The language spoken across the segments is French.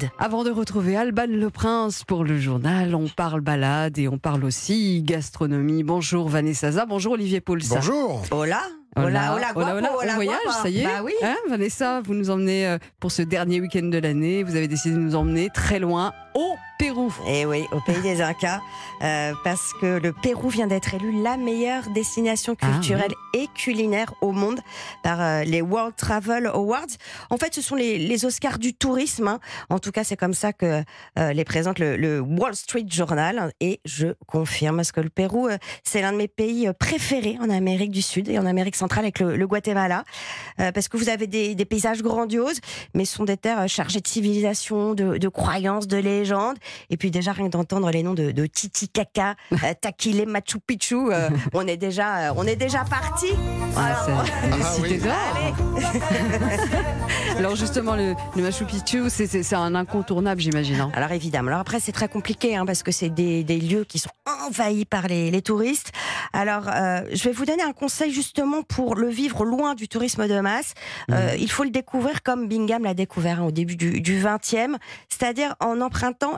balade. Avant de retrouver Alban Le Prince pour le journal, on parle balade et on parle aussi gastronomie. Bonjour Vanessa Zaza, bonjour Olivier Paulsa. Bonjour. Hola. Hola, hola, hola, hola, on voyage, ça y est Bah oui. Hein, Vanessa, vous nous emmenez euh, pour ce dernier week-end de l'année. Vous avez décidé de nous emmener très loin au Pérou. Et Eh oui, au pays des Incas, euh, parce que le Pérou vient d'être élu la meilleure destination Ah, culturelle et culinaire au monde par euh, les World Travel Awards. En fait, ce sont les, les Oscars du tourisme. hein. En tout cas, c'est comme ça que euh, les présente le, le Wall Street Journal. Et je confirme, parce que le Pérou, euh, c'est l'un de mes pays préférés en Amérique du Sud et en Amérique centrale avec le, le Guatemala. Euh, parce que vous avez des, des paysages grandioses, mais ce sont des terres euh, chargées de civilisation, de, de croyances, de légendes. Et puis déjà, rien d'entendre les noms de, de Titicaca, euh, Taquile, Machu Picchu, euh, on est déjà, on est déjà parti. Ah, Ah, oui. Alors justement, le, le Machu Picchu, c'est- un incontournable, j'imagine. hein. Alors évidemment. Alors après, c'est très compliqué hein, parce que c'est des, des lieux qui sont envahis par les, les touristes. Alors, euh, je vais vous donner un conseil justement pour le vivre loin du tourisme de masse. Euh, il faut le découvrir comme Bingham l'a découvert hein, au début du, du 20e, c'est-à-dire en empruntant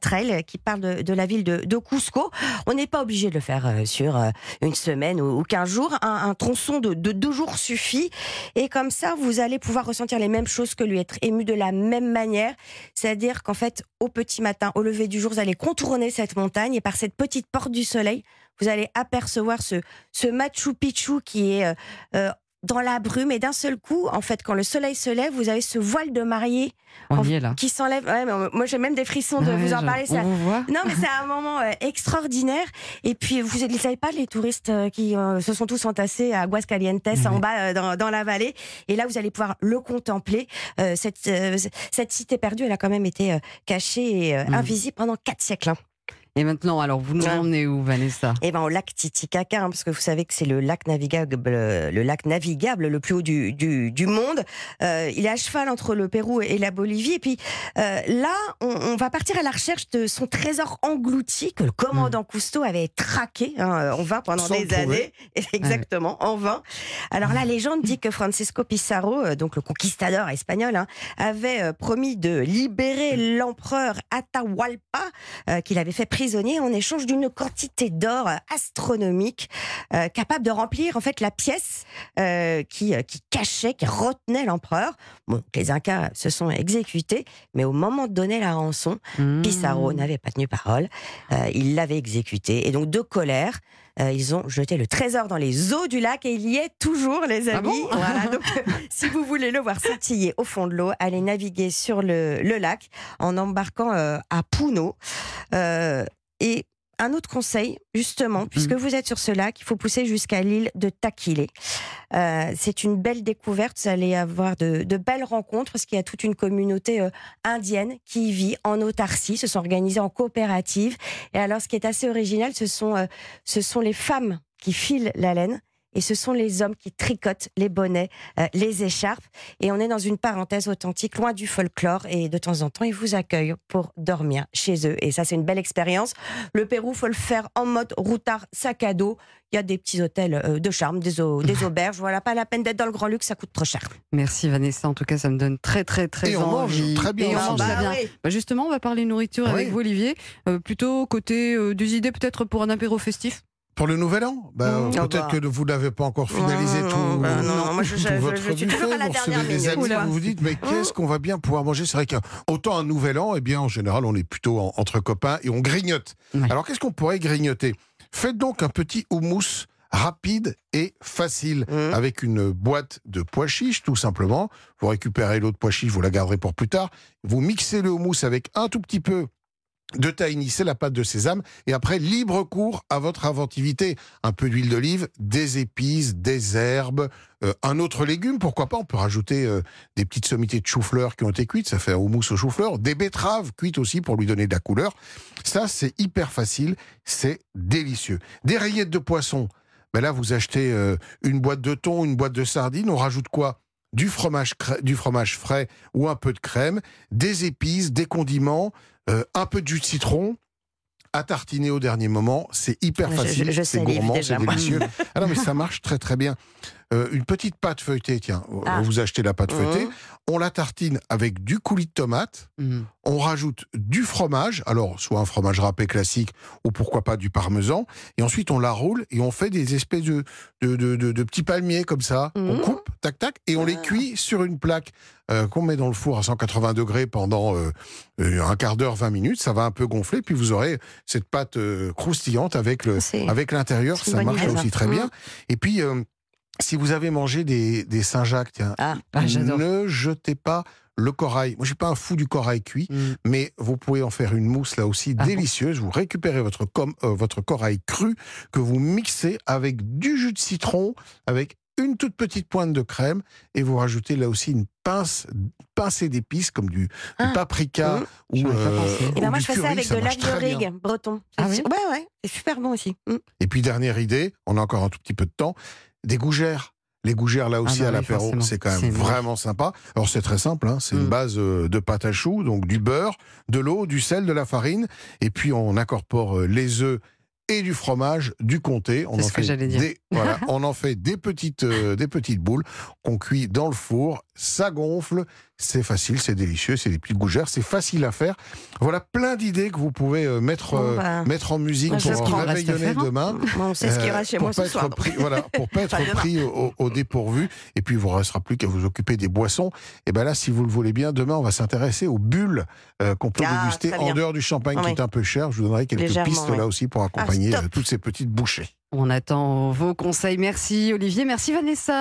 Trail qui parle de, de la ville de, de Cusco. On n'est pas obligé de le faire euh, sur euh, une semaine ou, ou 15 jours. Un, un tronçon de, de deux jours suffit. Et comme ça, vous allez pouvoir ressentir les mêmes choses que lui, être ému de la même manière. C'est-à-dire qu'en fait, au petit matin, au lever du jour, vous allez contourner cette montagne et par cette petite porte du soleil, vous allez apercevoir ce, ce Machu Picchu qui est euh, euh, dans la brume. Et d'un seul coup, en fait, quand le soleil se lève, vous avez ce voile de mariée On y est là. qui s'enlève. Ouais, moi, j'ai même des frissons de vous en parler. On Ça, vous voit non, mais c'est un moment euh, extraordinaire. Et puis, vous ne savez pas, les touristes qui euh, se sont tous entassés à Aguascalientes, en bas, euh, dans, dans la vallée. Et là, vous allez pouvoir le contempler. Euh, cette, cette cité perdue, elle a quand même été cachée et Mhm. invisible pendant quatre siècles. Et maintenant, alors, vous nous Ouais. emmenez où, Vanessa? Et ben au lac Titicaca, hein, parce que vous savez que c'est le lac navigable, le lac navigable le plus haut du, du, du monde. Euh, il est à cheval entre le Pérou et la Bolivie. Et puis euh, là, on, on va partir à la recherche de son trésor englouti que le commandant Cousteau avait traqué hein, en vain pendant Sans des années. Exactement, en vain. Alors la légende dit que Francisco Pizarro, euh, donc le conquistador espagnol, hein, avait promis de libérer l'empereur Atahualpa, euh, qu'il avait fait en échange d'une quantité d'or astronomique, euh, capable de remplir en fait la pièce euh, qui, euh, qui cachait, qui retenait l'empereur. Bon, les Incas se sont exécutés, mais au moment de donner la rançon, Mmh. Pissarro n'avait pas tenu parole. Il l'avait exécuté. Et donc, de colère, euh, ils ont jeté le trésor dans les eaux du lac et il y est toujours, les Ah amis. bon voilà, donc, si vous voulez le voir scintiller au fond de l'eau, allez naviguer sur le, le lac en embarquant euh, à Puno. Euh, et un autre conseil, justement, puisque vous êtes sur ce lac, il faut pousser jusqu'à l'île de Taquile. Euh, c'est une belle découverte. Vous allez avoir de, de belles rencontres parce qu'il y a toute une communauté euh, indienne qui y vit en autarcie, se sont organisées en coopérative. Et alors, ce qui est assez original, ce sont, euh, ce sont les femmes qui filent la laine. Et ce sont les hommes qui tricotent les bonnets, euh, les écharpes. Et on est dans une parenthèse authentique, loin du folklore. Et de temps en temps, ils vous accueillent pour dormir chez eux. Et ça, c'est une belle expérience. Le Pérou, faut le faire en mode routard, sac à dos. Il y a des petits hôtels euh, de charme, des, au- des auberges. Voilà, pas la peine d'être dans le grand luxe, ça coûte trop cher. Merci Vanessa, en tout cas ça me donne très très très Et on mange envie. très bien Et on mange Bah très bien. oui. Bah, justement, on va parler nourriture Ah avec oui. vous Olivier, Euh, plutôt côté euh, des idées peut-être pour un apéro festif? Pour le nouvel an? Ben, Mmh. Peut-être Ah bah. que vous n'avez pas encore finalisé tout, non, bah non, non, moi, je- je- votre je suis buffet. toujours à la vous recevez dernière des minute, amis, vous vous dites, mais qu'est-ce qu'on va bien pouvoir manger? C'est vrai qu'autant un nouvel an, eh bien, en général, on est plutôt en- entre copains et on grignote. Alors, qu'est-ce qu'on pourrait grignoter? Faites donc un petit houmous rapide et facile Mmh. avec une boîte de pois chiches, tout simplement. Vous récupérez l'autre pois chiche, vous la garderez pour plus tard. Vous mixez le houmous avec un tout petit peu de tahini, la pâte de sésame, et après, libre cours à votre inventivité. Un peu d'huile d'olive, des épices, des herbes, euh, un autre légume, pourquoi pas, on peut rajouter euh, des petites sommités de chou-fleur qui ont été cuites, ça fait un houmous au chou-fleur, des betteraves cuites aussi pour lui donner de la couleur. Ça, c'est hyper facile, c'est délicieux. Des rillettes de poisson, ben là, vous achetez euh, une boîte de thon, une boîte de sardines, on rajoute quoi? Du fromage, du fromage frais ou un peu de crème, des épices, des condiments, euh, un peu de jus de citron. à tartiner au dernier moment. C'est hyper facile, c'est gourmand, c'est délicieux. ah non, mais ça marche très très bien. Euh, une petite pâte feuilletée, tiens, Ah. vous achetez la pâte feuilletée, Mmh. on la tartine avec du coulis de tomate, Mm. on rajoute du fromage, alors soit un fromage râpé classique ou pourquoi pas du parmesan, et ensuite on la roule et on fait des espèces de, de, de- de- de petits palmiers comme ça. On Mhm. coupe, tac tac, et on les Ah. cuit sur une plaque euh, qu'on met dans le four à 180 degrés pendant euh, un quart d'heure, 20 minutes. Ça va un peu gonfler, puis vous aurez cette pâte croustillante avec l'intérieur, ça marche aussi très bien. Et puis, si vous avez mangé des, des Saint-Jacques, tiens, Ah. Ah, ne jetez pas le corail. Moi, je suis pas un fou du corail cuit, Mm. mais vous pouvez en faire une mousse là aussi Ah bon délicieuse. Vous récupérez votre, com- euh, votre corail cru que vous mixez avec du jus de citron, avec une toute petite pointe de crème, et vous rajoutez là aussi une pince, pincée d'épices comme du, du Ah. paprika Mhm. ou, pensé. Et ou ben moi, du je fais ça avec de l'ail de rigue breton. Ah oui Ouais, ouais, c'est super bon aussi. Mm. Et puis dernière idée, on a encore un tout petit peu de temps, des gougères. Les gougères là aussi bah à oui, l'apéro, c'est quand même vraiment sympa. Alors c'est très simple, hein, c'est une Mm. base euh, de pâte à choux, donc du beurre, de l'eau, du sel, de la farine, et puis on incorpore euh, les œufs et du fromage, du comté. On C'est en ce que fait j'allais dire. Des, voilà, on en fait des petites, euh, des petites boules qu'on cuit dans le four. Ça gonfle, c'est facile, c'est délicieux, c'est des petites gougères, c'est facile à faire. Voilà plein d'idées que vous pouvez euh, mettre, Bon, euh, bah, mettre en musique pour réveillonner hein. demain. Bon, on sait ce qui Euh, ira chez pour moi pas ce soir. être pris, voilà, pour pas être pris au, dépourvu. Et puis, il vous restera plus qu'à vous occuper des boissons. Et ben là, si vous le voulez bien, demain, on va s'intéresser aux bulles euh, qu'on peut Ah, déguster en bien. dehors du champagne, qui est un peu cher. Je vous donnerai quelques Légèrement, pistes oui. là aussi pour accompagner stop. euh, toutes ces petites bouchées. On attend vos conseils. Merci Olivier, merci Vanessa.